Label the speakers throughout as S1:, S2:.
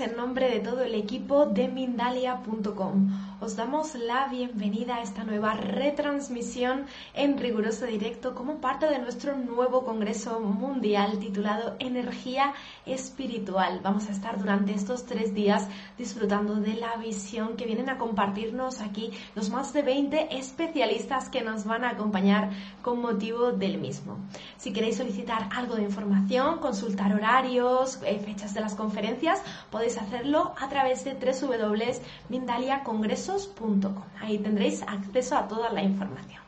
S1: En nombre de todo el equipo de Mindalia.com. Os damos la bienvenida a esta nueva retransmisión en riguroso directo como parte de nuestro nuevo Congreso Mundial titulado Energía Espiritual. Vamos a estar durante estos tres días disfrutando de la visión que vienen a compartirnos aquí los más de 20 especialistas que nos van a acompañar con motivo del mismo. Si queréis solicitar algo de información, consultar horarios, eh, fechas de las conferencias, podéis hacerlo a través de Ahí tendréis acceso a toda la información.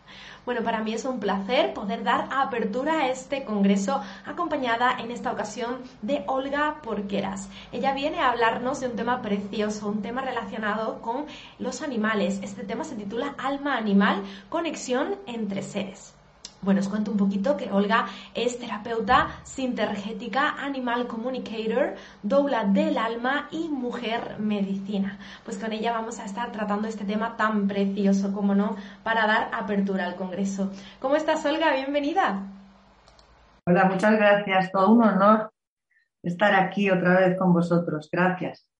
S1: Bueno, para mí es un placer poder dar apertura a este congreso acompañada en esta ocasión de Olga Porqueras. Ella viene a hablarnos de un tema precioso, un tema relacionado con los animales. Este tema se titula Alma Animal, conexión entre seres. Bueno, os cuento un poquito que Olga es terapeuta sintergética, animal communicator, doula del alma y mujer medicina. Pues con ella vamos a estar tratando este tema tan precioso, como no, para dar apertura al Congreso. ¿Cómo estás, Olga? Bienvenida.
S2: Hola, muchas gracias. Todo un honor estar aquí otra vez con vosotros. Gracias.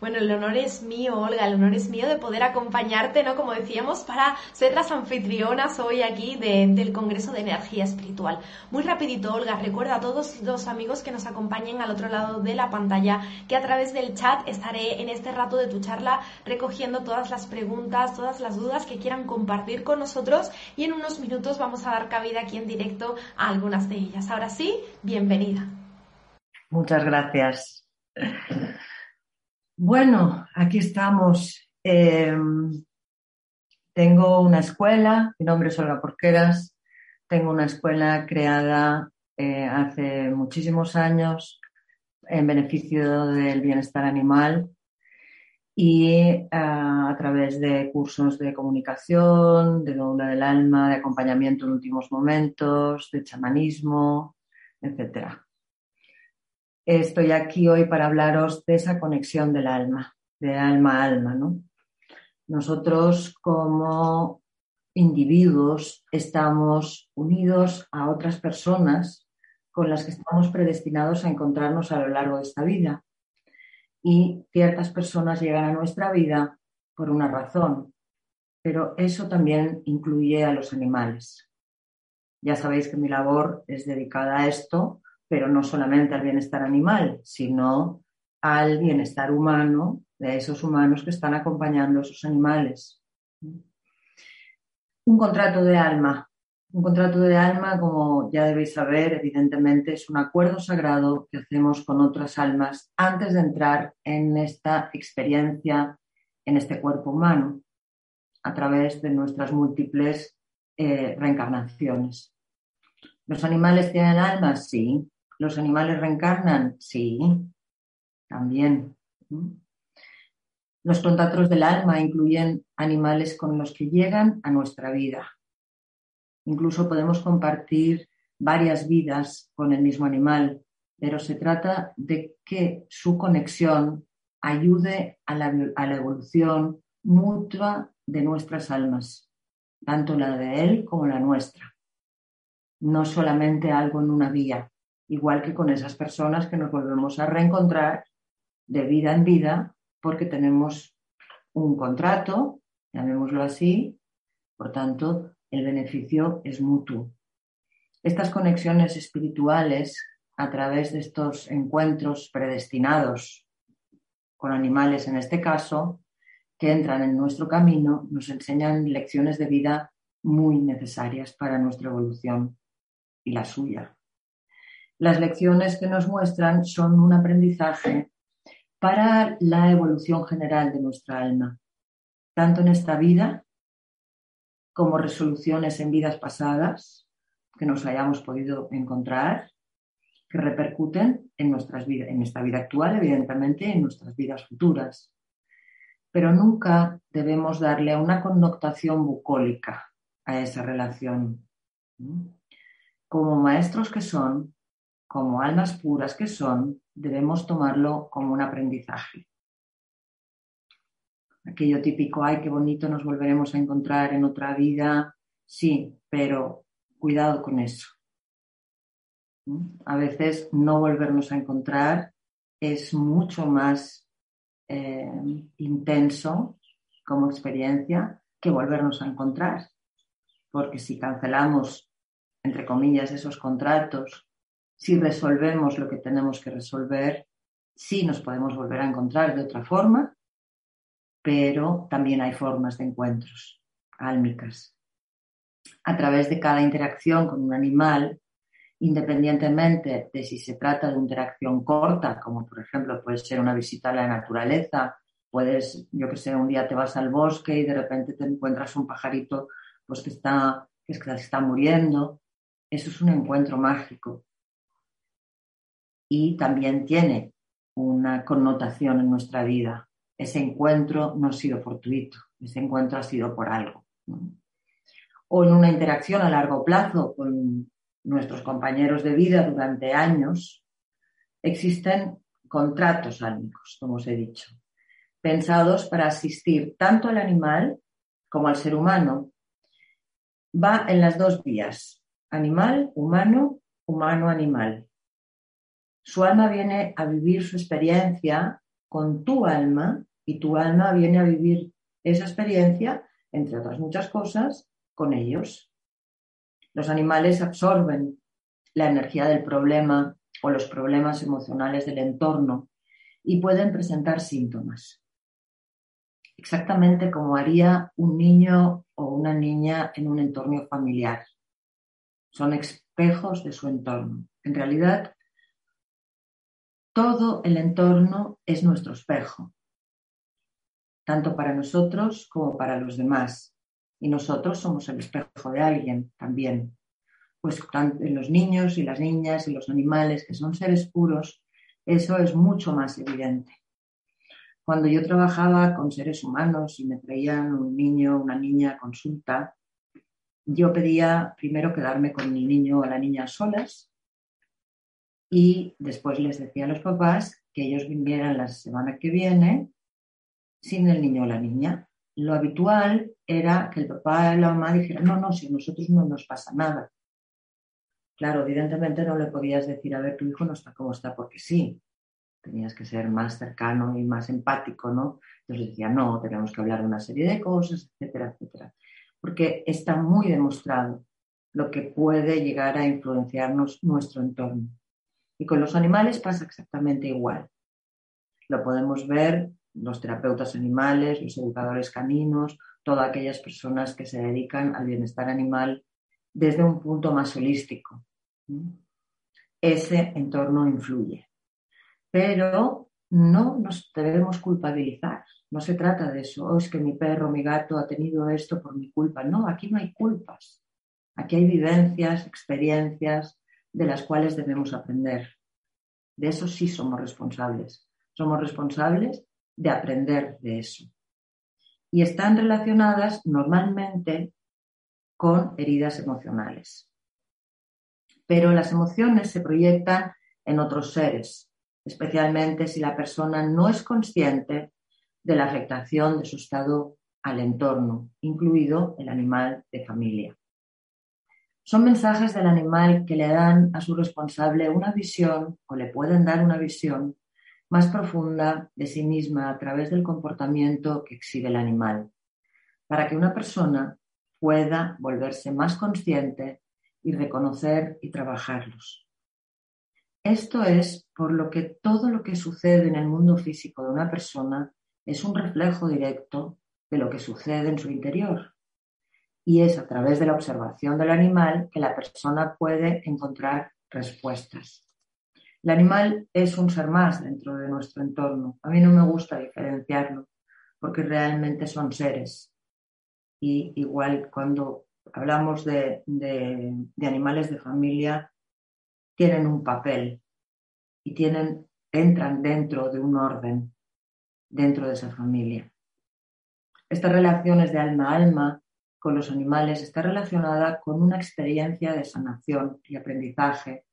S1: Bueno, el honor es mío, Olga, el honor es mío de poder acompañarte, ¿no? Como decíamos, para ser las anfitrionas hoy aquí del Congreso de Energía Espiritual. Muy rapidito, Olga, recuerda a todos los amigos que nos acompañen al otro lado de la pantalla que a través del chat estaré en este rato de tu charla recogiendo todas las preguntas, todas las dudas que quieran compartir con nosotros y en unos minutos vamos a dar cabida aquí en directo a algunas de ellas. Ahora sí, bienvenida.
S2: Muchas gracias. Bueno, aquí estamos. Em, tengo una escuela, mi nombre es Olga Porqueras, tengo una escuela creada eh, hace muchísimos años en beneficio del bienestar animal y ah, a través de cursos de comunicación, de doula del alma, de acompañamiento en últimos momentos, de chamanismo, etcétera estoy aquí hoy para hablaros de esa conexión del alma, de alma a alma, ¿no? Nosotros como individuos estamos unidos a otras personas con las que estamos predestinados a encontrarnos a lo largo de esta vida. Y ciertas personas llegan a nuestra vida por una razón, pero eso también incluye a los animales. Ya sabéis que mi labor es dedicada a esto, pero no solamente al bienestar animal, sino al bienestar humano de esos humanos que están acompañando a esos animales. Un contrato de alma. Un contrato de alma, como ya debéis saber, evidentemente es un acuerdo sagrado que hacemos con otras almas antes de entrar en esta experiencia, en este cuerpo humano, a través de nuestras múltiples eh, reencarnaciones. ¿Los animales tienen almas? Sí. ¿Los animales reencarnan? Sí, también. Los contratos del alma incluyen animales con los que llegan a nuestra vida. Incluso podemos compartir varias vidas con el mismo animal, pero se trata de que su conexión ayude a la, a la evolución mutua de nuestras almas, tanto la de él como la nuestra. No solamente algo en una vía, igual que con esas personas que nos volvemos a reencontrar de vida en vida porque tenemos un contrato, llamémoslo así, por tanto, el beneficio es mutuo. Estas conexiones espirituales a través de estos encuentros predestinados con animales en este caso, que entran en nuestro camino, nos enseñan lecciones de vida muy necesarias para nuestra evolución y la suya. Las lecciones que nos muestran son un aprendizaje para la evolución general de nuestra alma, tanto en esta vida como resoluciones en vidas pasadas que nos hayamos podido encontrar, que repercuten en, nuestras en esta vida actual, evidentemente, en nuestras vidas futuras. Pero nunca debemos darle una connotación bucólica a esa relación. Como maestros que son, como almas puras que son, debemos tomarlo como un aprendizaje. Aquello típico, ay, qué bonito, nos volveremos a encontrar en otra vida. Sí, pero cuidado con eso. A veces no volvernos a encontrar es mucho más eh, intenso como experiencia que volvernos a encontrar. Porque si cancelamos, entre comillas, esos contratos, si resolvemos lo que tenemos que resolver, sí nos podemos volver a encontrar de otra forma, pero también hay formas de encuentros álmicas. A través de cada interacción con un animal, independientemente de si se trata de interacción corta, como por ejemplo puede ser una visita a la naturaleza, puedes, yo que sé, un día te vas al bosque y de repente te encuentras un pajarito pues que está, que está muriendo. Eso es un encuentro mágico. Y también tiene una connotación en nuestra vida. Ese encuentro no ha sido fortuito, ese encuentro ha sido por algo. O en una interacción a largo plazo con nuestros compañeros de vida durante años, existen contratos álmicos, como os he dicho, pensados para asistir tanto al animal como al ser humano. Va en las dos vías, animal, humano, humano, animal. Su alma viene a vivir su experiencia con tu alma y tu alma viene a vivir esa experiencia, entre otras muchas cosas, con ellos. Los animales absorben la energía del problema o los problemas emocionales del entorno y pueden presentar síntomas. Exactamente como haría un niño o una niña en un entorno familiar. Son espejos de su entorno. En realidad, todo el entorno es nuestro espejo, tanto para nosotros como para los demás. Y nosotros somos el espejo de alguien también. Pues en los niños y las niñas y los animales, que son seres puros, eso es mucho más evidente. Cuando yo trabajaba con seres humanos y me traían un niño una niña a consulta, yo pedía primero quedarme con el niño o la niña solas y después les decía a los papás que ellos vinieran la semana que viene sin el niño o la niña. Lo habitual era que el papá y la mamá dijeran, no, no, si a nosotros no nos pasa nada. Claro, evidentemente no le podías decir, a ver, tu hijo no está como está porque sí. Tenías que ser más cercano y más empático, ¿no? Entonces decía, no, tenemos que hablar de una serie de cosas, etcétera, etcétera. Porque está muy demostrado lo que puede llegar a influenciarnos nuestro entorno. Y con los animales pasa exactamente igual. Lo podemos ver los terapeutas animales, los educadores caninos, todas aquellas personas que se dedican al bienestar animal desde un punto más holístico. Ese entorno influye. Pero no nos debemos culpabilizar. No se trata de eso. Oh, es que mi perro, mi gato ha tenido esto por mi culpa. No, aquí no hay culpas. Aquí hay vivencias, experiencias, de las cuales debemos aprender. De eso sí somos responsables. Somos responsables de aprender de eso. Y están relacionadas normalmente con heridas emocionales. Pero las emociones se proyectan en otros seres, especialmente si la persona no es consciente de la afectación de su estado al entorno, incluido el animal de familia. Son mensajes del animal que le dan a su responsable una visión o le pueden dar una visión más profunda de sí misma a través del comportamiento que exhibe el animal, para que una persona pueda volverse más consciente y reconocer y trabajarlos. Esto es por lo que todo lo que sucede en el mundo físico de una persona es un reflejo directo de lo que sucede en su interior y es a través de la observación del animal que la persona puede encontrar respuestas. El animal es un ser más dentro de nuestro entorno. A mí no me gusta diferenciarlo porque realmente son seres. Y igual cuando hablamos de, animales de familia, tienen un papel y tienen, entran dentro de un orden, dentro de esa familia. Estas relaciones de alma a alma con los animales está relacionada con una experiencia de sanación y aprendizaje,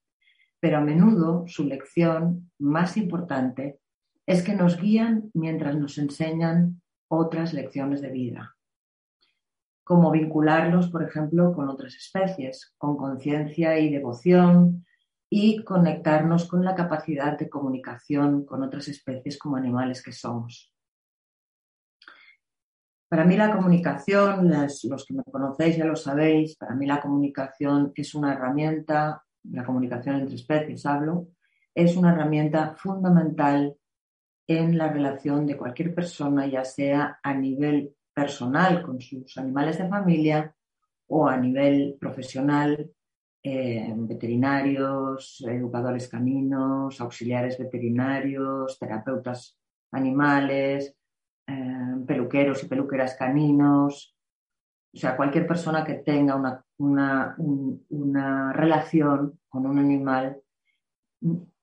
S2: pero a menudo su lección más importante es que nos guían mientras nos enseñan otras lecciones de vida, como vincularlos, por ejemplo, con otras especies, con conciencia y devoción, y conectarnos con la capacidad de comunicación con otras especies como animales que somos. Para mí la comunicación, los que me conocéis ya lo sabéis, para mí la comunicación es una herramienta, la comunicación entre especies hablo, es una herramienta fundamental en la relación de cualquier persona, ya sea a nivel personal con sus animales de familia o a nivel profesional, eh, veterinarios, educadores caninos, auxiliares veterinarios, terapeutas animales, eh, peluqueros y peluqueras caninos, o sea, cualquier persona que tenga una, una relación con un animal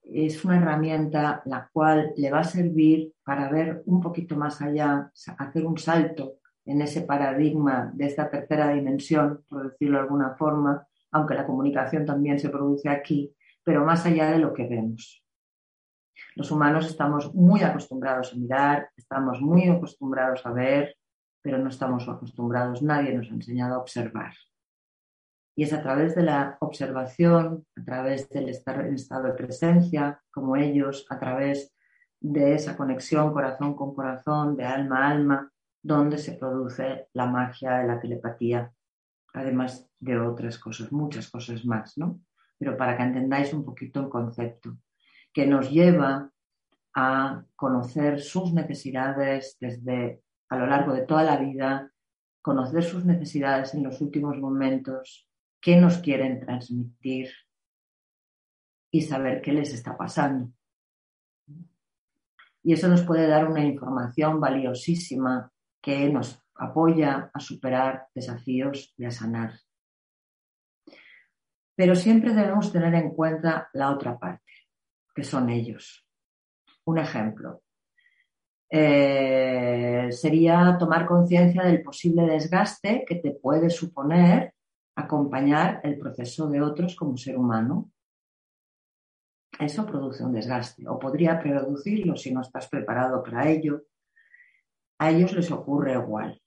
S2: es una herramienta la cual le va a servir para ver un poquito más allá, hacer un salto en ese paradigma de esta tercera dimensión, por decirlo de alguna forma, aunque la comunicación también se produce aquí, pero más allá de lo que vemos. Los humanos estamos muy acostumbrados a mirar, estamos muy acostumbrados a ver, pero no estamos acostumbrados, nadie nos ha enseñado a observar. Y es a través de la observación, a través del estar en estado de presencia, como ellos, a través de esa conexión corazón con corazón, de alma a alma, donde se produce la magia de la telepatía, además de otras cosas, muchas cosas más, ¿no? Pero para que entendáis un poquito el concepto, que nos lleva a conocer sus necesidades desde a lo largo de toda la vida, conocer sus necesidades en los últimos momentos, qué nos quieren transmitir y saber qué les está pasando. Y eso nos puede dar una información valiosísima que nos apoya a superar desafíos y a sanar. Pero siempre debemos tener en cuenta la otra parte, que son ellos. Un ejemplo, eh, sería tomar conciencia del posible desgaste que te puede suponer acompañar el proceso de otros como ser humano. Eso produce un desgaste o podría producirlo si no estás preparado para ello. A ellos les ocurre igual.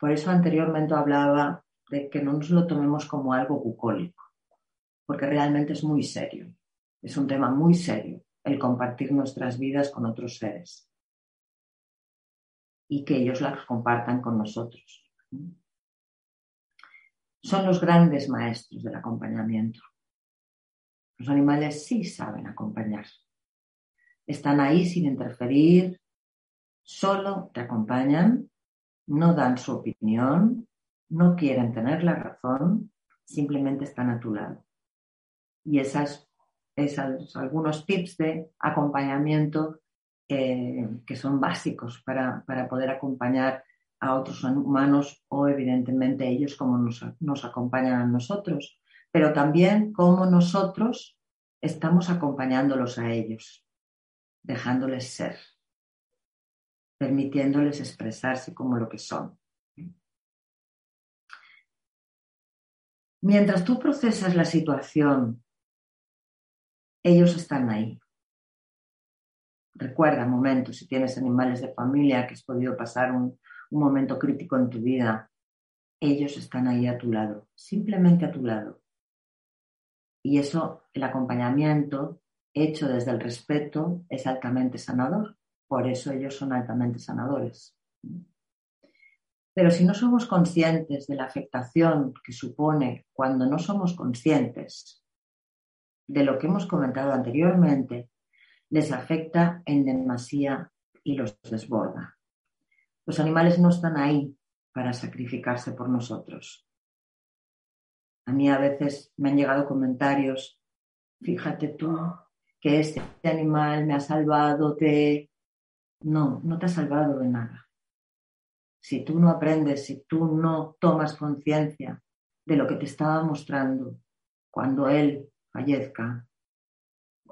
S2: Por eso anteriormente hablaba de que no nos lo tomemos como algo bucólico, porque realmente es muy serio. Es un tema muy serio el compartir nuestras vidas con otros seres y que ellos las compartan con nosotros. Son los grandes maestros del acompañamiento. Los animales sí saben acompañar. Están ahí sin interferir, solo te acompañan, no dan su opinión, no quieren tener la razón, simplemente están a tu lado. Y esas algunos tips de acompañamiento eh, que son básicos para, poder acompañar a otros humanos o evidentemente ellos como nos, nos acompañan a nosotros, pero también como nosotros estamos acompañándolos a ellos, dejándoles ser, permitiéndoles expresarse como lo que son. Mientras tú procesas la situación, ellos están ahí, recuerda momentos, si tienes animales de familia que has podido pasar un, momento crítico en tu vida, ellos están ahí a tu lado, simplemente a tu lado. Y eso, el acompañamiento hecho desde el respeto es altamente sanador. Por eso ellos son altamente sanadores. Pero si no somos conscientes de la afectación que supone cuando no somos conscientes de lo que hemos comentado anteriormente, les afecta en demasía y los desborda. Los animales no están ahí para sacrificarse por nosotros. A mí a veces me han llegado comentarios, fíjate tú que este animal me ha salvado de... No, no te ha salvado de nada. Si tú no aprendes, si tú no tomas conciencia de lo que te estaba mostrando cuando él fallezca,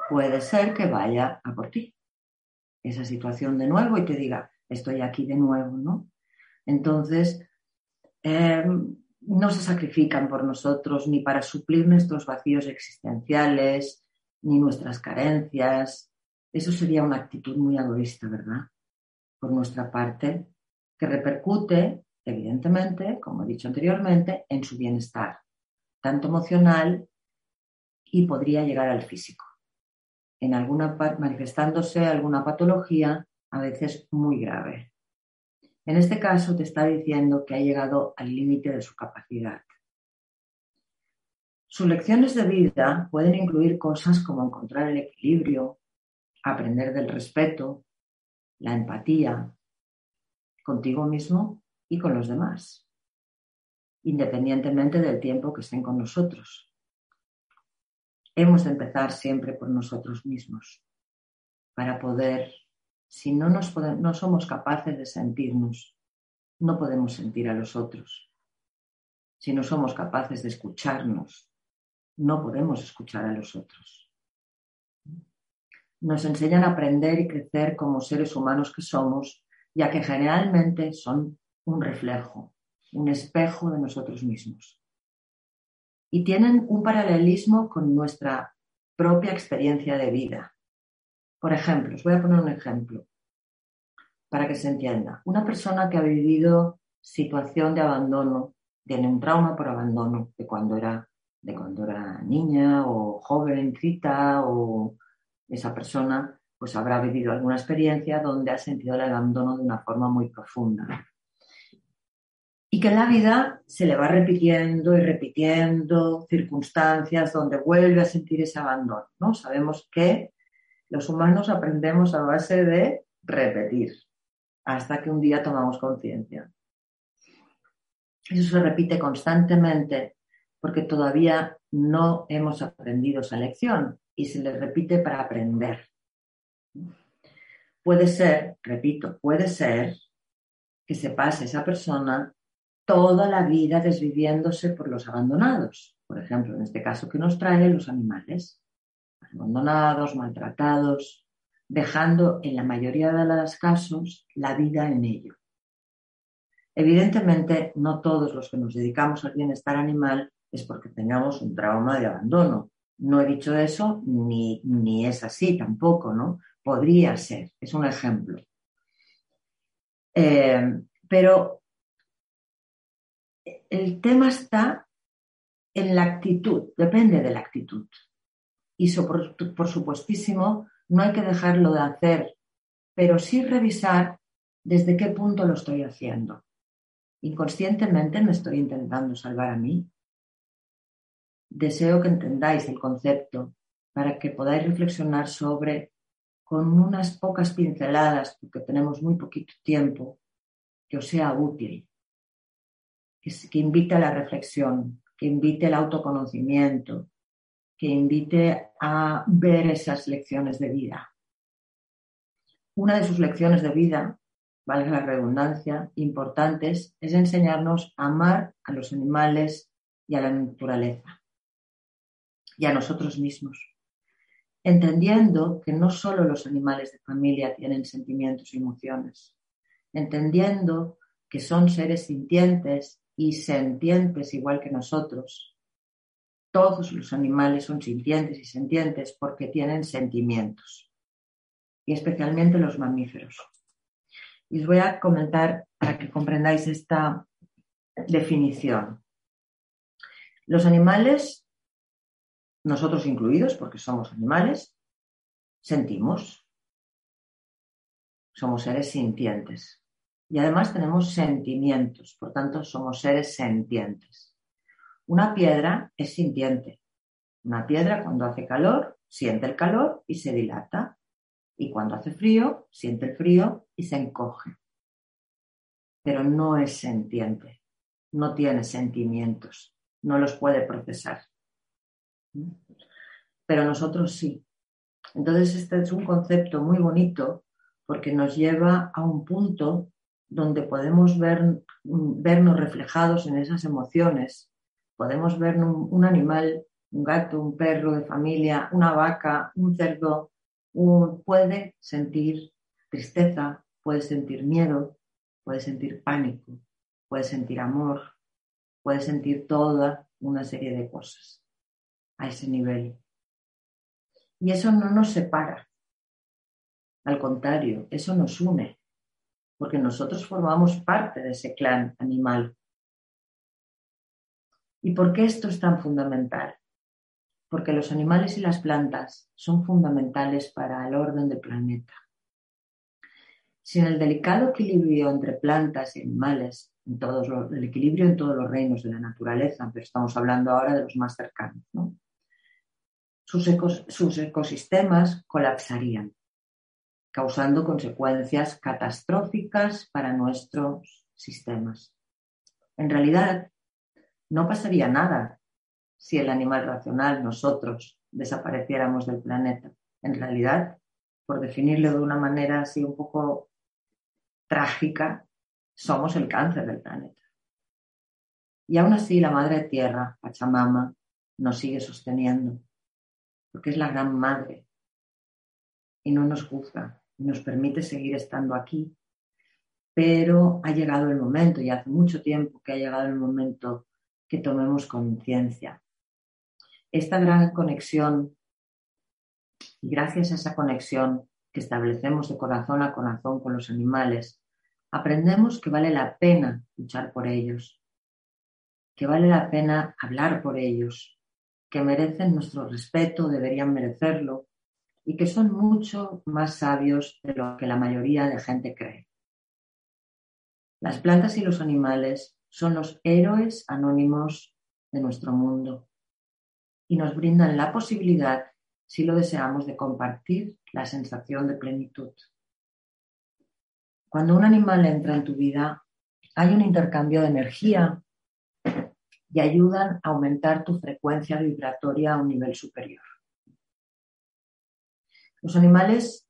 S2: puede ser que vaya a por ti esa situación de nuevo y te diga, estoy aquí de nuevo, ¿no? Entonces, em, no se sacrifican por nosotros ni para suplir nuestros vacíos existenciales, ni nuestras carencias. Eso sería una actitud muy egoísta, ¿verdad? Por nuestra parte, que repercute, evidentemente, como he dicho anteriormente, en su bienestar, tanto emocional y podría llegar al físico, en alguna manifestándose alguna patología a veces muy grave. En este caso te está diciendo que ha llegado al límite de su capacidad. Sus lecciones de vida pueden incluir cosas como encontrar el equilibrio, aprender del respeto, la empatía contigo mismo y con los demás, independientemente del tiempo que estén con nosotros. Hemos de empezar siempre por nosotros mismos para poder, si no, nos no somos capaces de sentirnos, no podemos sentir a los otros. Si no somos capaces de escucharnos, no podemos escuchar a los otros. Nos enseñan a aprender y crecer como seres humanos que somos, ya que generalmente son un reflejo, un espejo de nosotros mismos. Y tienen un paralelismo con nuestra propia experiencia de vida. Por ejemplo, os voy a poner un ejemplo para que se entienda. Una persona que ha vivido situación de abandono, tiene un trauma por abandono de cuando era de cuando era niña o jovencita o esa persona pues habrá vivido alguna experiencia donde ha sentido el abandono de una forma muy profunda. Y que en la vida se le va repitiendo y repitiendo circunstancias donde vuelve a sentir ese abandono. ¿no? Sabemos que los humanos aprendemos a base de repetir hasta que un día tomamos conciencia. Eso se repite constantemente porque todavía no hemos aprendido esa lección y se le repite para aprender. Puede ser, repito, puede ser que se pase esa persona toda la vida desviviéndose por los abandonados. Por ejemplo, en este caso que nos trae los animales, abandonados, maltratados, dejando en la mayoría de los casos la vida en ello. Evidentemente, no todos los que nos dedicamos al bienestar animal es porque tengamos un trauma de abandono. No he dicho eso ni, ni es así tampoco, ¿no? Podría ser, es un ejemplo. Eh, pero el tema está en la actitud, depende de la actitud. Y por, por supuestísimo, no hay que dejarlo de hacer, pero sí revisar desde qué punto lo estoy haciendo. Inconscientemente me estoy intentando salvar a mí, Deseo que entendáis el concepto para que podáis reflexionar sobre, con unas pocas pinceladas, porque tenemos muy poquito tiempo, que os sea útil, que, que invite a la reflexión, que invite al autoconocimiento, que invite a ver esas lecciones de vida. Una de sus lecciones de vida, valga la redundancia, importantes, es enseñarnos a amar a los animales y a la naturaleza y a nosotros mismos, entendiendo que no solo los animales de familia tienen sentimientos y emociones, entendiendo que son seres sintientes y sentientes igual que nosotros. Todos los animales son sintientes y sentientes porque tienen sentimientos, y especialmente los mamíferos. Y os voy a comentar para que comprendáis esta definición. Los animales nosotros incluidos, porque somos animales, sentimos. Somos seres sintientes. Y además tenemos sentimientos, por tanto somos seres sentientes. Una piedra es sintiente. Una piedra cuando hace calor siente el calor y se dilata. Y cuando hace frío siente el frío y se encoge. Pero no es sentiente. No tiene sentimientos. No los puede procesar pero nosotros sí. Entonces, este es un concepto muy bonito porque nos lleva a un punto donde podemos ver, vernos reflejados en esas emociones. Podemos ver un, animal, un gato, un perro de familia, una vaca, un cerdo, puede sentir tristeza, puede sentir miedo, puede sentir pánico, puede sentir amor, puede sentir toda una serie de cosas a ese nivel. Y eso no nos separa. Al contrario, eso nos une, porque nosotros formamos parte de ese clan animal. ¿Y por qué esto es tan fundamental? porque los animales y las plantas son fundamentales para el orden del planeta. Sin el delicado equilibrio entre plantas y animales, en todos el equilibrio en todos los reinos de la naturaleza, pero estamos hablando ahora de los más cercanos, sus ecosistemas colapsarían, causando consecuencias catastróficas para nuestros sistemas. En realidad, no pasaría nada si el animal racional, nosotros, desapareciéramos del planeta. En realidad, por definirlo de una manera así un poco trágica, somos el cáncer del planeta. Y aún así la Madre Tierra, Pachamama, nos sigue sosteniendo, porque es la gran Madre y no nos juzga, nos permite seguir estando aquí. Pero ha llegado el momento, y hace mucho tiempo que ha llegado el momento que tomemos conciencia esta gran conexión, y gracias a esa conexión que establecemos de corazón a corazón con los animales, aprendemos que vale la pena luchar por ellos, que vale la pena hablar por ellos, que merecen nuestro respeto, deberían merecerlo, y que son mucho más sabios de lo que la mayoría de gente cree. Las plantas y los animales son los héroes anónimos de nuestro mundo y nos brindan la posibilidad, si lo deseamos, de compartir la sensación de plenitud. Cuando un animal entra en tu vida, hay un intercambio de energía y ayudan a aumentar tu frecuencia vibratoria a un nivel superior. Los animales,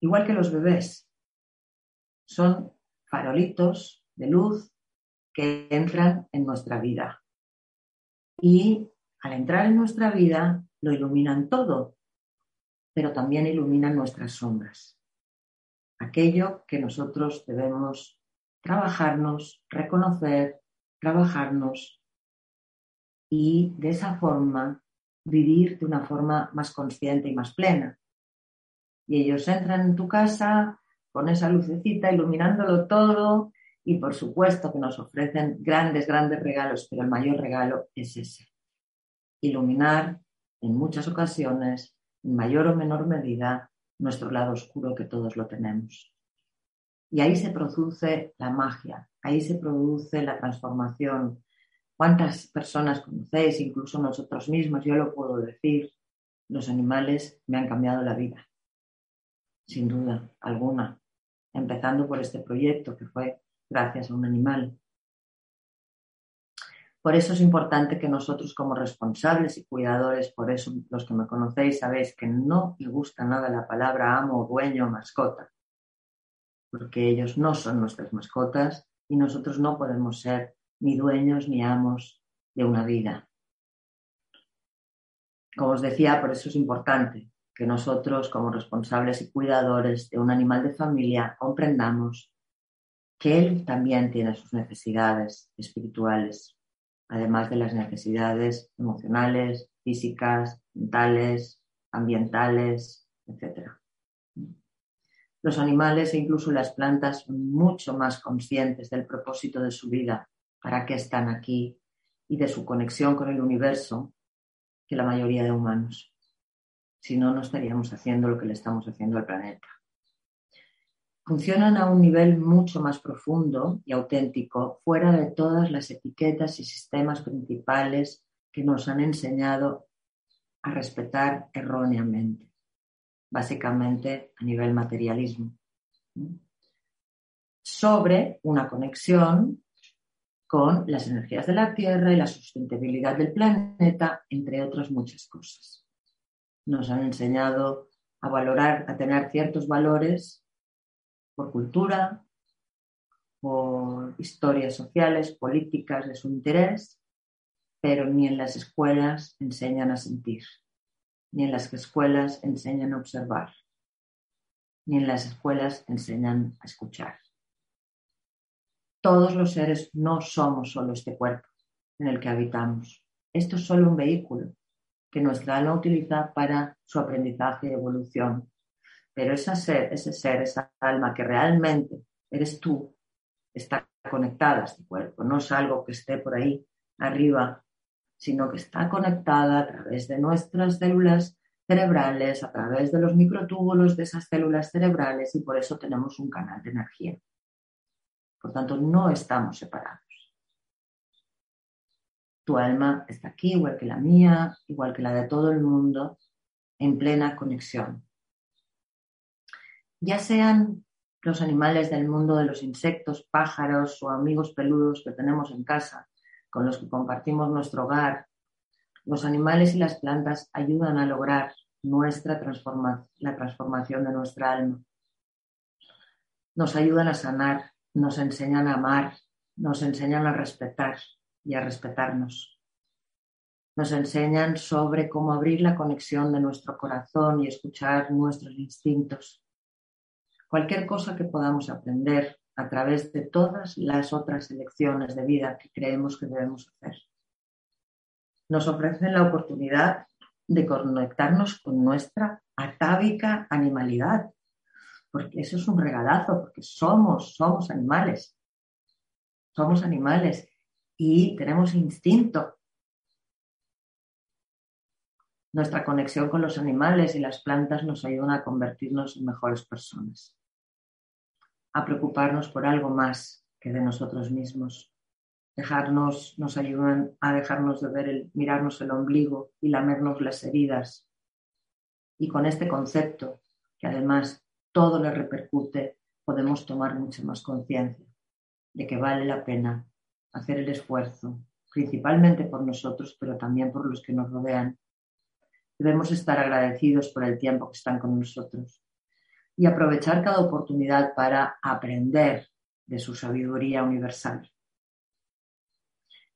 S2: igual que los bebés, son farolitos de luz que entran en nuestra vida y al entrar en nuestra vida, lo iluminan todo, pero también iluminan nuestras sombras. Aquello que nosotros debemos trabajarnos, reconocer, trabajarnos y de esa forma vivir de una forma más consciente y más plena. Y ellos entran en tu casa con esa lucecita iluminándolo todo y por supuesto que nos ofrecen grandes, grandes regalos, pero el mayor regalo es ese, iluminar en muchas ocasiones, en mayor o menor medida, nuestro lado oscuro que todos lo tenemos. Y ahí se produce la magia, ahí se produce la transformación. ¿Cuántas personas conocéis, incluso nosotros mismos? Yo lo puedo decir, los animales me han cambiado la vida, sin duda alguna, empezando por este proyecto que fue gracias a un animal. Por eso es importante que nosotros como responsables y cuidadores, por eso los que me conocéis sabéis que no me gusta nada la palabra amo, dueño, mascota, porque ellos no son nuestras mascotas y nosotros no podemos ser ni dueños ni amos de una vida. Como os decía, por eso es importante que nosotros como responsables y cuidadores de un animal de familia comprendamos que él también tiene sus necesidades espirituales, además de las necesidades emocionales, físicas, mentales, ambientales, etc. Los animales e incluso las plantas son mucho más conscientes del propósito de su vida, para qué están aquí y de su conexión con el universo que la mayoría de humanos. Si no, no estaríamos haciendo lo que le estamos haciendo al planeta. Funcionan a un nivel mucho más profundo y auténtico, fuera de todas las etiquetas y sistemas principales que nos han enseñado a respetar erróneamente, básicamente a nivel materialismo, sobre una conexión con las energías de la Tierra y la sustentabilidad del planeta, entre otras muchas cosas. Nos han enseñado a valorar, a tener ciertos valores por cultura, por historias sociales, políticas de su interés, pero ni en las escuelas enseñan a sentir, ni en las escuelas enseñan a observar, ni en las escuelas enseñan a escuchar. Todos los seres no somos solo este cuerpo en el que habitamos. Esto es solo un vehículo que nuestra alma utiliza para su aprendizaje y evolución pero ese ser, ese esa alma que realmente eres tú, está conectada a este cuerpo, no es algo que esté por ahí arriba sino que está conectada a través de nuestras células cerebrales, a través de los microtúbulos de esas células cerebrales y por eso tenemos un canal de energía. Por tanto, no estamos separados. Tu alma está aquí, igual que la mía, igual que la de todo el mundo, en plena conexión. Ya sean los animales del mundo de los insectos, pájaros o amigos peludos que tenemos en casa, con los que compartimos nuestro hogar, los animales y las plantas ayudan a lograr nuestra la transformación de nuestra alma. Nos ayudan a sanar, nos enseñan a amar, nos enseñan a respetar y a respetarnos. Nos enseñan sobre cómo abrir la conexión de nuestro corazón y escuchar nuestros instintos. Cualquier cosa que podamos aprender a través de todas las otras elecciones de vida que creemos que debemos hacer. Nos ofrecen la oportunidad de conectarnos con nuestra atávica animalidad, porque eso es un regalazo, porque somos, somos animales, somos animales y tenemos instinto. Nuestra conexión con los animales y las plantas nos ayuda a convertirnos en mejores personas, a preocuparnos por algo más que de nosotros mismos. Dejarnos, nos ayudan a dejarnos de ver el, mirarnos el ombligo y lamernos las heridas. Y con este concepto, que además todo le repercute, podemos tomar mucha más conciencia de que vale la pena hacer el esfuerzo, principalmente por nosotros, pero también por los que nos rodean. Debemos estar agradecidos por el tiempo que están con nosotros y aprovechar cada oportunidad para aprender de su sabiduría universal.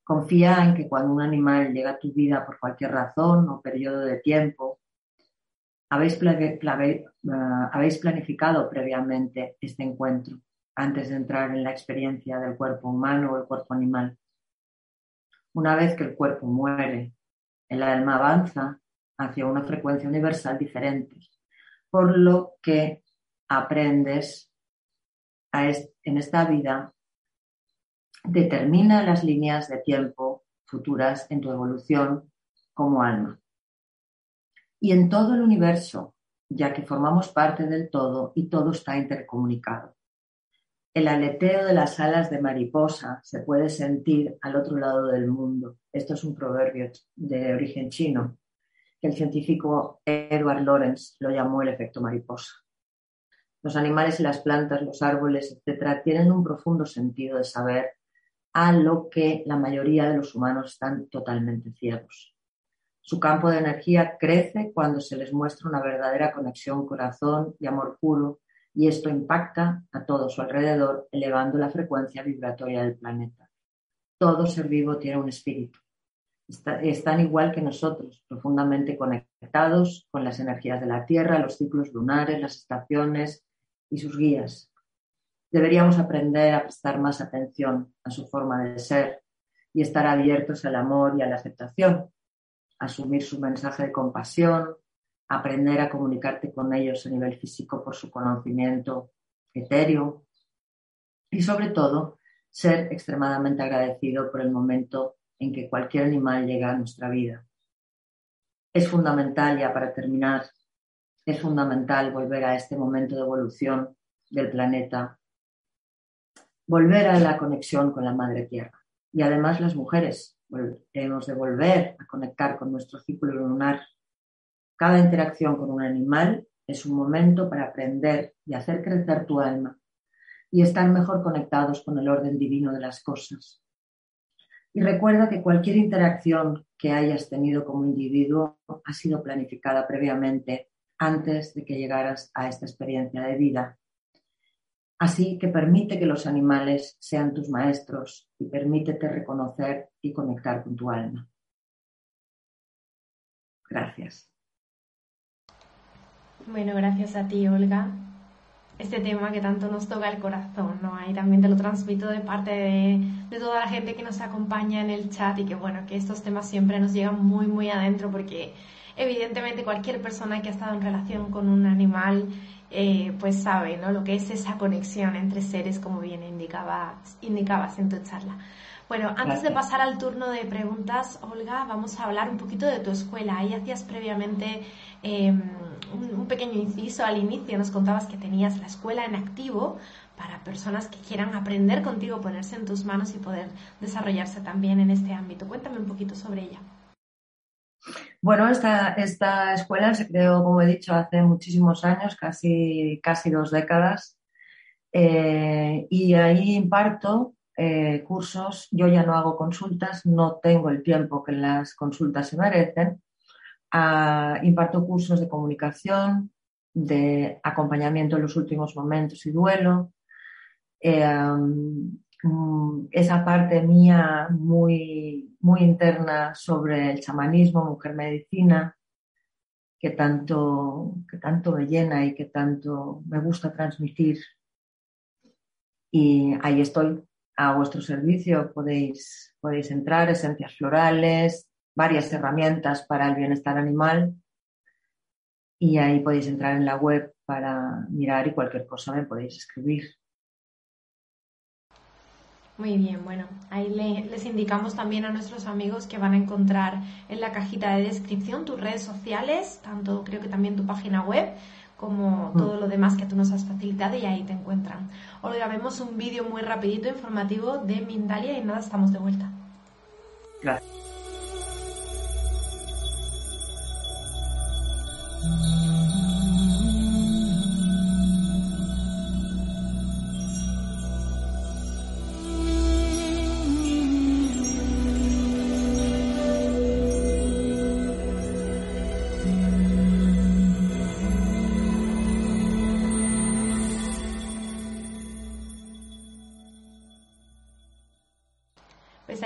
S2: Confía en que cuando un animal llega a tu vida por cualquier razón o periodo de tiempo, habéis, habéis planificado previamente este encuentro antes de entrar en la experiencia del cuerpo humano o el cuerpo animal. Una vez que el cuerpo muere, el alma avanza hacia una frecuencia universal diferente, por lo que aprendes en esta vida determina las líneas de tiempo futuras en tu evolución como alma. Y en todo el universo, ya que formamos parte del todo y todo está intercomunicado. El aleteo de las alas de mariposa se puede sentir al otro lado del mundo. Esto es un proverbio de origen chino, que el científico Edward Lorenz lo llamó el efecto mariposa. Los animales y las plantas, los árboles, etc., tienen un profundo sentido de saber a lo que la mayoría de los humanos están totalmente ciegos. Su campo de energía crece cuando se les muestra una verdadera conexión corazón y amor puro y esto impacta a todo su alrededor, elevando la frecuencia vibratoria del planeta. Todo ser vivo tiene un espíritu. están igual que nosotros, profundamente conectados con las energías de la Tierra, los ciclos lunares, las estaciones y sus guías. Deberíamos aprender a prestar más atención a su forma de ser y estar abiertos al amor y a la aceptación, asumir su mensaje de compasión, aprender a comunicarte con ellos a nivel físico por su conocimiento etéreo y sobre todo ser extremadamente agradecido por el momento en que cualquier animal llega a nuestra vida. Es fundamental, ya para terminar, es fundamental volver a este momento de evolución del planeta, volver a la conexión con la Madre Tierra. Y además las mujeres debemos de volver a conectar con nuestro ciclo lunar cada interacción con un animal es un momento para aprender y hacer crecer tu alma y estar mejor conectados con el orden divino de las cosas. Y recuerda que cualquier interacción que hayas tenido como individuo ha sido planificada previamente antes de que llegaras a esta experiencia de vida. Así que permite que los animales sean tus maestros y permítete reconocer y conectar con tu alma. Gracias.
S1: Bueno, gracias a ti, Olga. Este tema que tanto nos toca el corazón, ¿no? Ahí también te lo transmito de parte de, de, toda la gente que nos acompaña en el chat y que, bueno, que estos temas siempre nos llegan muy, muy adentro porque evidentemente cualquier persona que ha estado en relación con un animal, eh, pues sabe, ¿no? Lo que es esa conexión entre seres, como bien indicabas, indicabas en tu charla. Bueno, antes de pasar al turno de preguntas, Olga, vamos a hablar un poquito de tu escuela. Ahí hacías previamente em, un, pequeño inciso al inicio, nos contabas que tenías la escuela en activo para personas que quieran aprender contigo, ponerse en tus manos y poder desarrollarse también en este ámbito. Cuéntame un poquito sobre ella.
S2: Bueno, esta, esta escuela se creó, como he dicho, hace muchísimos años, casi, casi dos décadas, eh, y ahí imparto eh, cursos, yo ya no hago consultas, no tengo el tiempo que las consultas se merecen. Ah, imparto cursos de comunicación, de acompañamiento en los últimos momentos y duelo. Eh, esa parte mía muy, muy interna sobre el chamanismo, mujer medicina, que tanto, que tanto me llena y que tanto me gusta transmitir. Y ahí estoy a vuestro servicio. Podéis, podéis entrar, esencias florales, varias herramientas para el bienestar animal. Y ahí podéis entrar en la web para mirar y cualquier cosa me podéis escribir.
S1: Muy bien, bueno, ahí les indicamos también a nuestros amigos que van a encontrar en la cajita de descripción tus redes sociales, tanto creo que también tu página web, como mm. todo lo demás que tú nos has facilitado y ahí te encuentran. Olga, vemos un vídeo muy rapidito informativo de Mindalia y nada, estamos de vuelta.
S2: Gracias.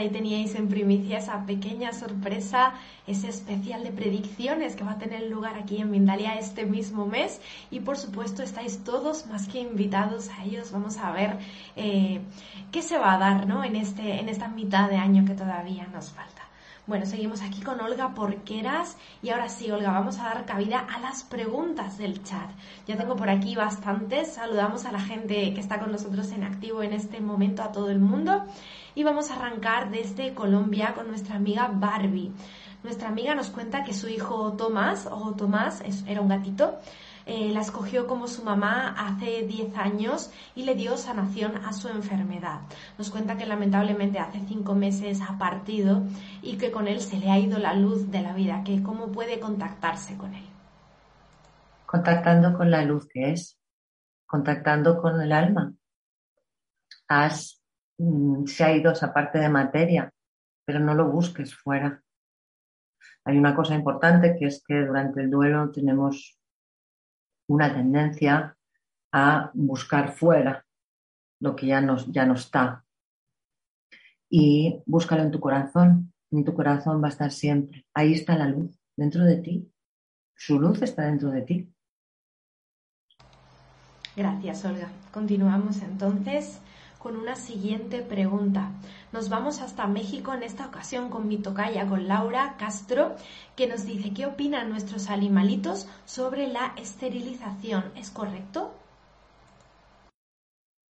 S1: Teníais en primicia esa pequeña sorpresa, ese especial de predicciones que va a tener lugar aquí en Mindalia este mismo mes. Y por supuesto estáis todos más que invitados a ellos. Vamos a ver eh, qué se va a dar ¿no? en, este, en esta mitad de año que todavía nos falta. Bueno, seguimos aquí con Olga Porqueras y ahora sí, Olga, vamos a dar cabida a las preguntas del chat. Ya tengo por aquí bastantes. Saludamos a la gente que está con nosotros en activo en este momento, a todo el mundo. Y vamos a arrancar desde Colombia con nuestra amiga Barbie. Nuestra amiga nos cuenta que su hijo Tomás, o Tomás, era un gatito, eh, la escogió como su mamá hace 10 años y le dio sanación a su enfermedad. Nos cuenta que lamentablemente hace 5 meses ha partido y que con él se le ha ido la luz de la vida, que cómo puede contactarse con él.
S2: Contactando con la luz que es, contactando con el alma. Mm, se ha ido esa parte de materia, pero no lo busques fuera. Hay una cosa importante que es que durante el duelo tenemos una tendencia a buscar fuera lo que ya no, ya no está. Y búscalo en tu corazón. En tu corazón va a estar siempre. Ahí está la luz, dentro de ti. Su luz está dentro de ti.
S1: Gracias, Olga. Continuamos entonces con una siguiente pregunta. Nos vamos hasta México en esta ocasión con mi tocaya, con Laura Castro, que nos dice qué opinan nuestros animalitos sobre la esterilización. ¿Es correcto?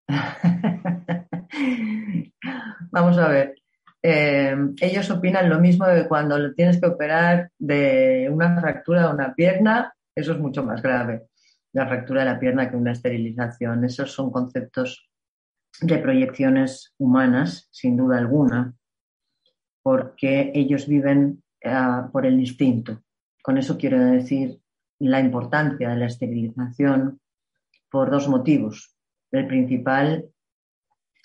S2: Vamos a ver. Eh, ellos opinan lo mismo de cuando lo tienes que operar de una fractura de una pierna, eso es mucho más grave, la fractura de la pierna que una esterilización. Esos son conceptos de proyecciones humanas, sin duda alguna, porque ellos viven eh, por el instinto. Con eso quiero decir la importancia de la esterilización por dos motivos. El principal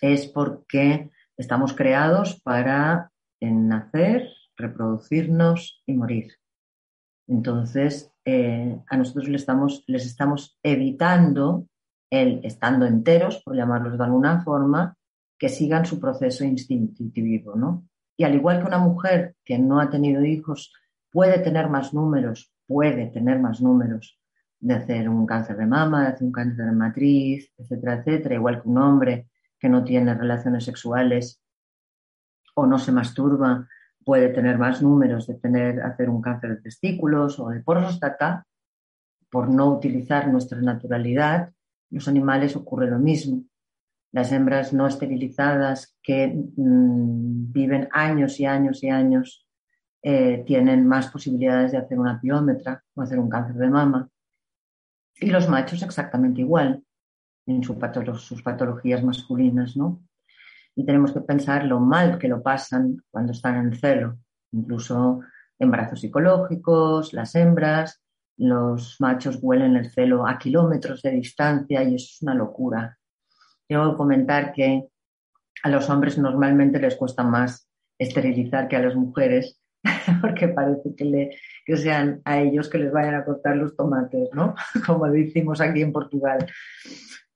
S2: es porque estamos creados para nacer, reproducirnos y morir. Entonces, eh, a nosotros estamos, les estamos evitando el, estando enteros, por llamarlos de alguna forma, que sigan su proceso instintivo, ¿no? Y al igual que una mujer que no ha tenido hijos puede tener más números, puede tener más números de hacer un cáncer de mama, de hacer un cáncer de matriz, etcétera, etcétera, igual que un hombre que no tiene relaciones sexuales o no se masturba, puede tener más números de tener, hacer un cáncer de testículos o de próstata, por no utilizar nuestra naturalidad, los animales ocurre lo mismo. Las hembras no esterilizadas que mm, viven años y años y años eh, tienen más posibilidades de hacer una piómetra o hacer un cáncer de mama. Y los machos exactamente igual en sus patologías masculinas, ¿no? Y tenemos que pensar lo mal que lo pasan cuando están en celo, incluso embarazos psicológicos, las hembras, los machos huelen el celo a kilómetros de distancia y eso es una locura. Tengo que comentar que a los hombres normalmente les cuesta más esterilizar que a las mujeres, porque parece que, le, que sean a ellos que les vayan a cortar los tomates, ¿no? Como decimos aquí en Portugal.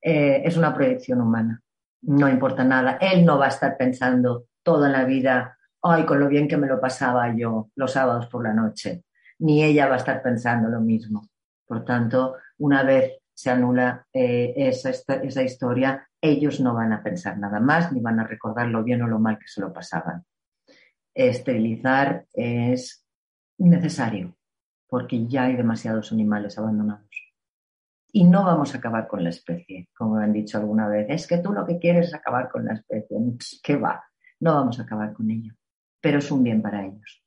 S2: Eh, es una proyección humana, no importa nada. Él no va a estar pensando toda la vida, ay, con lo bien que me lo pasaba yo los sábados por la noche ni ella va a estar pensando lo mismo. Por tanto, una vez se anula eh, esa, esa historia, ellos no van a pensar nada más ni van a recordar lo bien o lo mal que se lo pasaban. Esterilizar es necesario porque ya hay demasiados animales abandonados. Y no vamos a acabar con la especie, como han dicho alguna vez. Es que tú lo que quieres es acabar con la especie. ¿Qué va? No vamos a acabar con ello, pero es un bien para ellos.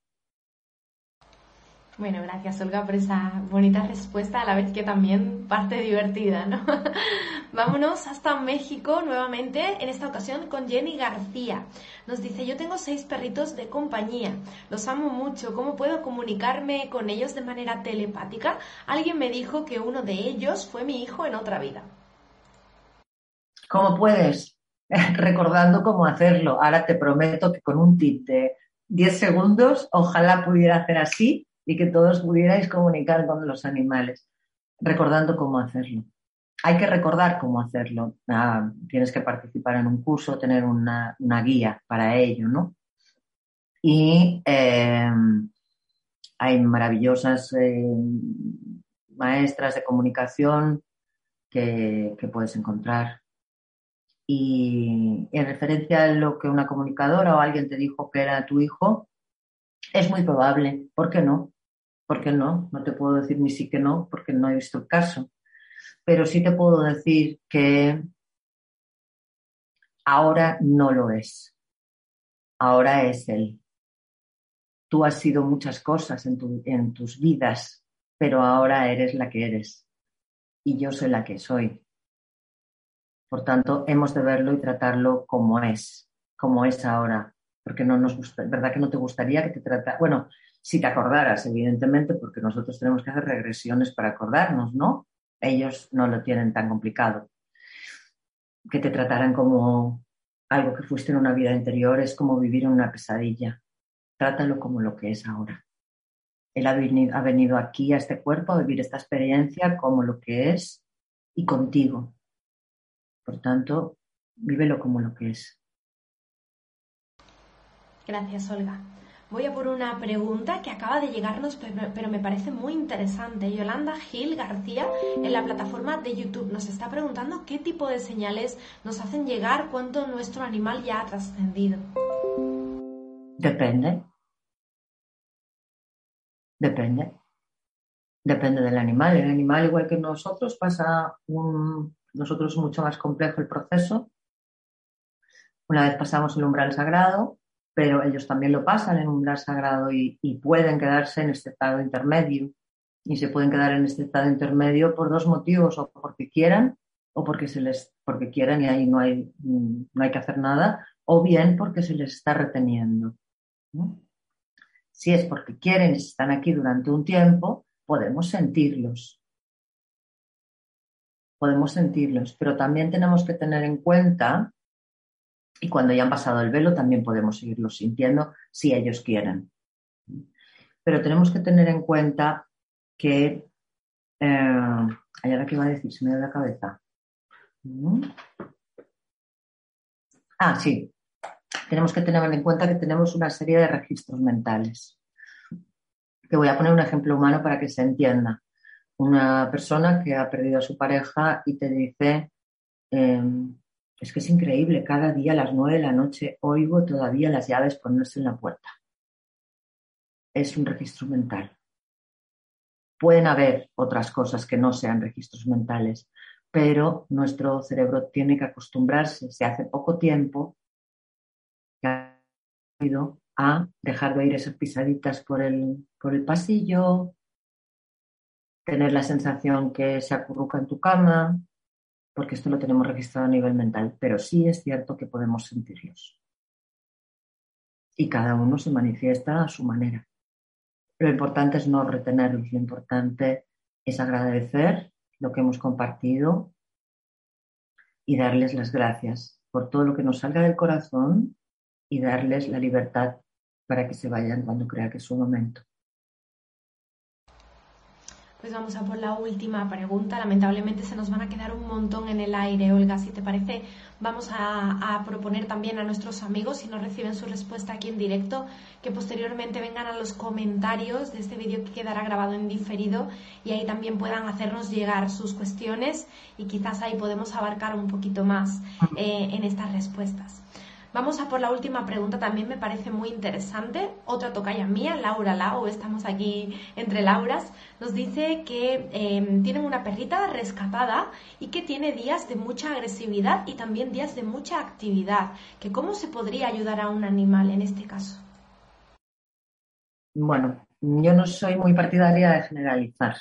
S1: Bueno, gracias Olga por esa bonita respuesta, a la vez que también parte divertida, ¿no? Vámonos hasta México nuevamente, en esta ocasión con Jenny García. Nos dice, yo tengo seis perritos de compañía, los amo mucho, ¿cómo puedo comunicarme con ellos de manera telepática? Alguien me dijo que uno de ellos fue mi hijo en otra vida.
S2: ¿Cómo puedes? Recordando cómo hacerlo. Ahora te prometo que con un tip de 10 segundos, ojalá pudiera hacer así y que todos pudierais comunicar con los animales, recordando cómo hacerlo. Hay que recordar cómo hacerlo. Ah, tienes que participar en un curso, tener una, guía para ello, ¿no? Y eh, hay maravillosas eh, maestras de comunicación que, que, puedes encontrar. Y en referencia a lo que una comunicadora o alguien te dijo que era tu hijo, es muy probable, ¿por qué no? ¿Por qué no? No te puedo decir ni sí que no, porque no he visto el caso. Pero sí te puedo decir que ahora no lo es. Ahora es él. Tú has sido muchas cosas en, en tus vidas, pero ahora eres la que eres. Y yo soy la que soy. Por tanto, hemos de verlo y tratarlo como es, como es ahora. Porque no nos gusta, ¿verdad que no te gustaría que te tratara? Bueno, si te acordaras, evidentemente, porque nosotros tenemos que hacer regresiones para acordarnos, ¿no? Ellos no lo tienen tan complicado. Que te trataran como algo que fuiste en una vida anterior es como vivir en una pesadilla. Trátalo como lo que es ahora. Él ha venido, ha venido aquí a este cuerpo a vivir esta experiencia como lo que es y contigo. Por tanto, vívelo como lo que es.
S1: Gracias, Olga. Voy a por una pregunta que acaba de llegarnos, pero, me parece muy interesante. Yolanda Gil García en la plataforma de YouTube nos está preguntando qué tipo de señales nos hacen llegar cuando nuestro animal ya ha trascendido.
S2: Depende. Depende. Depende del animal. El animal, igual que nosotros, pasa un. Nosotros es mucho más complejo el proceso. Una vez pasamos el umbral sagrado, pero ellos también lo pasan en un umbral sagrado y, pueden quedarse en este estado intermedio. Y se pueden quedar en este estado intermedio por dos motivos, o porque quieran, o porque se les, porque quieran y ahí no hay, no hay que hacer nada, o bien porque se les está reteniendo. Si es porque quieren y están aquí durante un tiempo, podemos sentirlos. Podemos sentirlos, pero también tenemos que tener en cuenta y cuando ya han pasado el velo también podemos seguirlo sintiendo si ellos quieren. Pero tenemos que tener en cuenta que... Eh, ¿Hay qué iba a decir? Se me da la cabeza. Mm. Ah, sí. Tenemos que tener en cuenta que tenemos una serie de registros mentales. Que voy a poner un ejemplo humano para que se entienda. Una persona que ha perdido a su pareja y te dice, em, es que es increíble, cada día a las nueve de la noche oigo todavía las llaves ponerse en la puerta. Es un registro mental. Pueden haber otras cosas que no sean registros mentales, pero nuestro cerebro tiene que acostumbrarse, si hace poco tiempo, a dejar de oír esas pisaditas por el, por el pasillo, tener la sensación que se acurruca en tu cama, porque esto lo tenemos registrado a nivel mental, pero sí es cierto que podemos sentirlos. Y cada uno se manifiesta a su manera. Lo importante es no retenerlos, lo importante es agradecer lo que hemos compartido y darles las gracias por todo lo que nos salga del corazón y darles la libertad para que se vayan cuando crea que es su momento.
S1: Pues vamos a por la última pregunta. Lamentablemente se nos van a quedar un montón en el aire, Olga. Si te parece, vamos a, proponer también a nuestros amigos, si no reciben su respuesta aquí en directo, que posteriormente vengan a los comentarios de este vídeo que quedará grabado en diferido y ahí también puedan hacernos llegar sus cuestiones y quizás ahí podemos abarcar un poquito más eh, en estas respuestas. Vamos a por la última pregunta, también me parece muy interesante. Otra tocaya mía, Laura Lau, estamos aquí entre Lauras, nos dice que em, tienen una perrita rescatada y que tiene días de mucha agresividad y también días de mucha actividad. Que ¿Cómo se podría ayudar a un animal en este caso?
S2: Bueno, yo no soy muy partidaria de generalizar,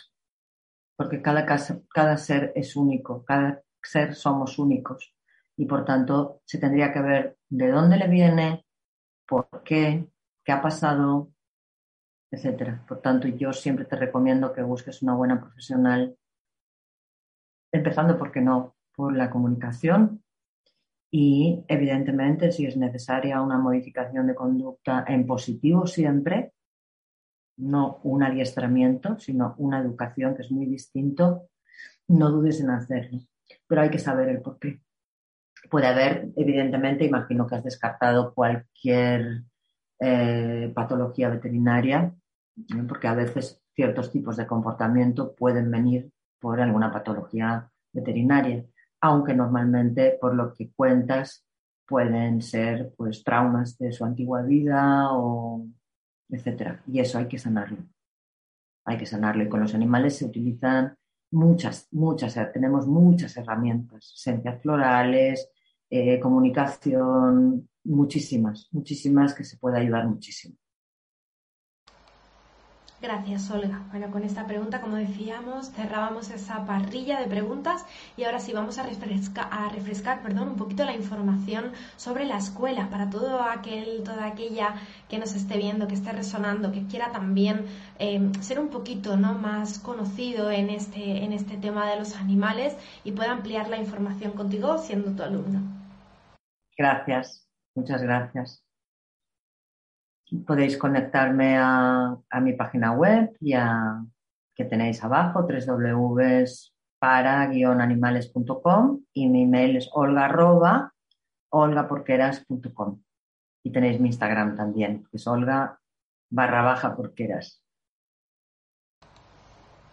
S2: porque cada, cada ser es único, cada ser somos únicos y por tanto se tendría que ver de dónde le viene, por qué, qué ha pasado, etcétera. Por tanto, yo siempre te recomiendo que busques una buena profesional, empezando, ¿por qué no?, por la comunicación y, evidentemente, si es necesaria una modificación de conducta en positivo siempre, no un adiestramiento, sino una educación que es muy distinto, no dudes en hacerlo, pero hay que saber el por qué. Puede haber, evidentemente, imagino que has descartado cualquier eh, patología veterinaria, ¿eh? porque a veces ciertos tipos de comportamiento pueden venir por alguna patología veterinaria, aunque normalmente, por lo que cuentas, pueden ser pues traumas de su antigua vida o etcétera. Y eso hay que sanarlo. Hay que sanarlo. Y con los animales se utilizan muchas, muchas, tenemos muchas herramientas, esencias florales, eh, comunicación, muchísimas, muchísimas que se puede ayudar muchísimo.
S1: Gracias, Olga. Bueno, con esta pregunta, como decíamos, cerrábamos esa parrilla de preguntas y ahora sí vamos a, refrescar, a refrescar perdón, un poquito la información sobre la escuela para todo aquel, toda aquella que nos esté viendo, que esté resonando, que quiera también eh, ser un poquito ¿no? más conocido en este, en este tema de los animales y pueda ampliar la información contigo siendo tu alumno.
S2: Gracias, muchas gracias podéis conectarme a, mi página web ya que tenéis abajo, www.para-animales.com y mi email es olga olgaporqueras.com y tenéis mi Instagram también, que es olga barra baja porqueras.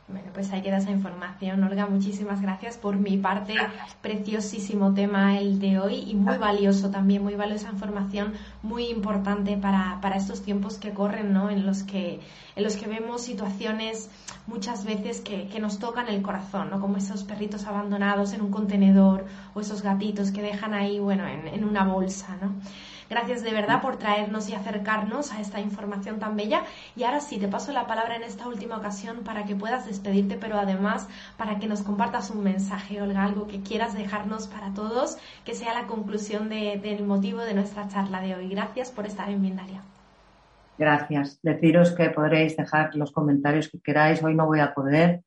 S1: Bueno, pues ahí queda esa información. Olga, muchísimas gracias por mi parte. Preciosísimo tema el de hoy y muy valioso también, muy valiosa información, muy importante para, para estos tiempos que corren, ¿no? En los que, en los que vemos situaciones muchas veces que, que nos tocan el corazón, ¿no? Como esos perritos abandonados en un contenedor o esos gatitos que dejan ahí, bueno, en, en una bolsa, ¿no? Gracias de verdad por traernos y acercarnos a esta información tan bella. Y ahora sí, te paso la palabra en esta última ocasión para que puedas despedirte, pero además para que nos compartas un mensaje, Olga, algo que quieras dejarnos para todos, que sea la conclusión del motivo de nuestra charla de hoy. Gracias por estar en Mindalia.
S2: Gracias. Deciros que podréis dejar los comentarios que queráis. Hoy no voy a poder,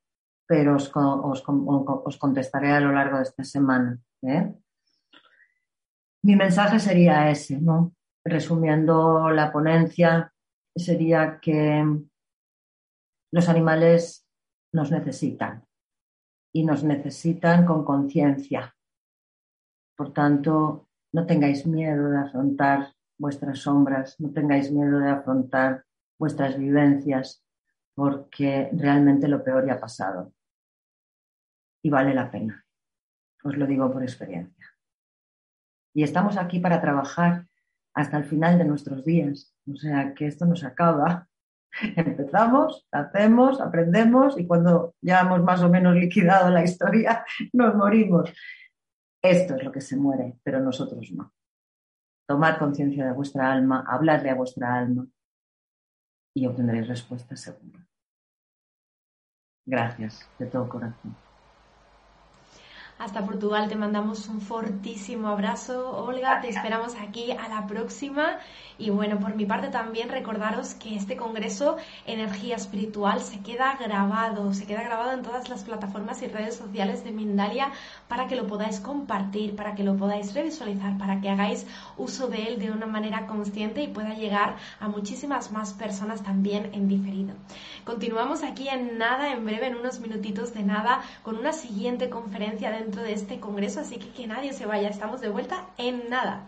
S2: pero os, os contestaré a lo largo de esta semana. ¿eh? Mi mensaje sería ese, ¿no? Resumiendo la ponencia, sería que los animales nos necesitan y nos necesitan con conciencia. Por tanto, no tengáis miedo de afrontar vuestras sombras, no tengáis miedo de afrontar vuestras vivencias, porque realmente lo peor ya ha pasado y vale la pena. Os lo digo por experiencia. Y estamos aquí para trabajar hasta el final de nuestros días. O sea, que esto nos acaba Empezamos, hacemos, aprendemos y cuando ya hemos más o menos liquidado la historia, nos morimos. Esto es lo que se muere, pero nosotros no. Tomad conciencia de vuestra alma, habladle a vuestra alma y obtendréis respuestas seguras. Gracias de todo corazón.
S1: Hasta Portugal te mandamos un fortísimo abrazo, Olga. Te esperamos aquí a la próxima. Y bueno, por mi parte también recordaros que este congreso Energía Espiritual se queda grabado, se queda grabado en todas las plataformas y redes sociales de Mindalia para que lo podáis compartir, para que lo podáis revisualizar, para que hagáis uso de él de una manera consciente y pueda llegar a muchísimas más personas también en diferido. Continuamos aquí en nada, en breve, en unos minutitos de nada, con una siguiente conferencia de de este congreso, así que que nadie se vaya, estamos de vuelta en nada.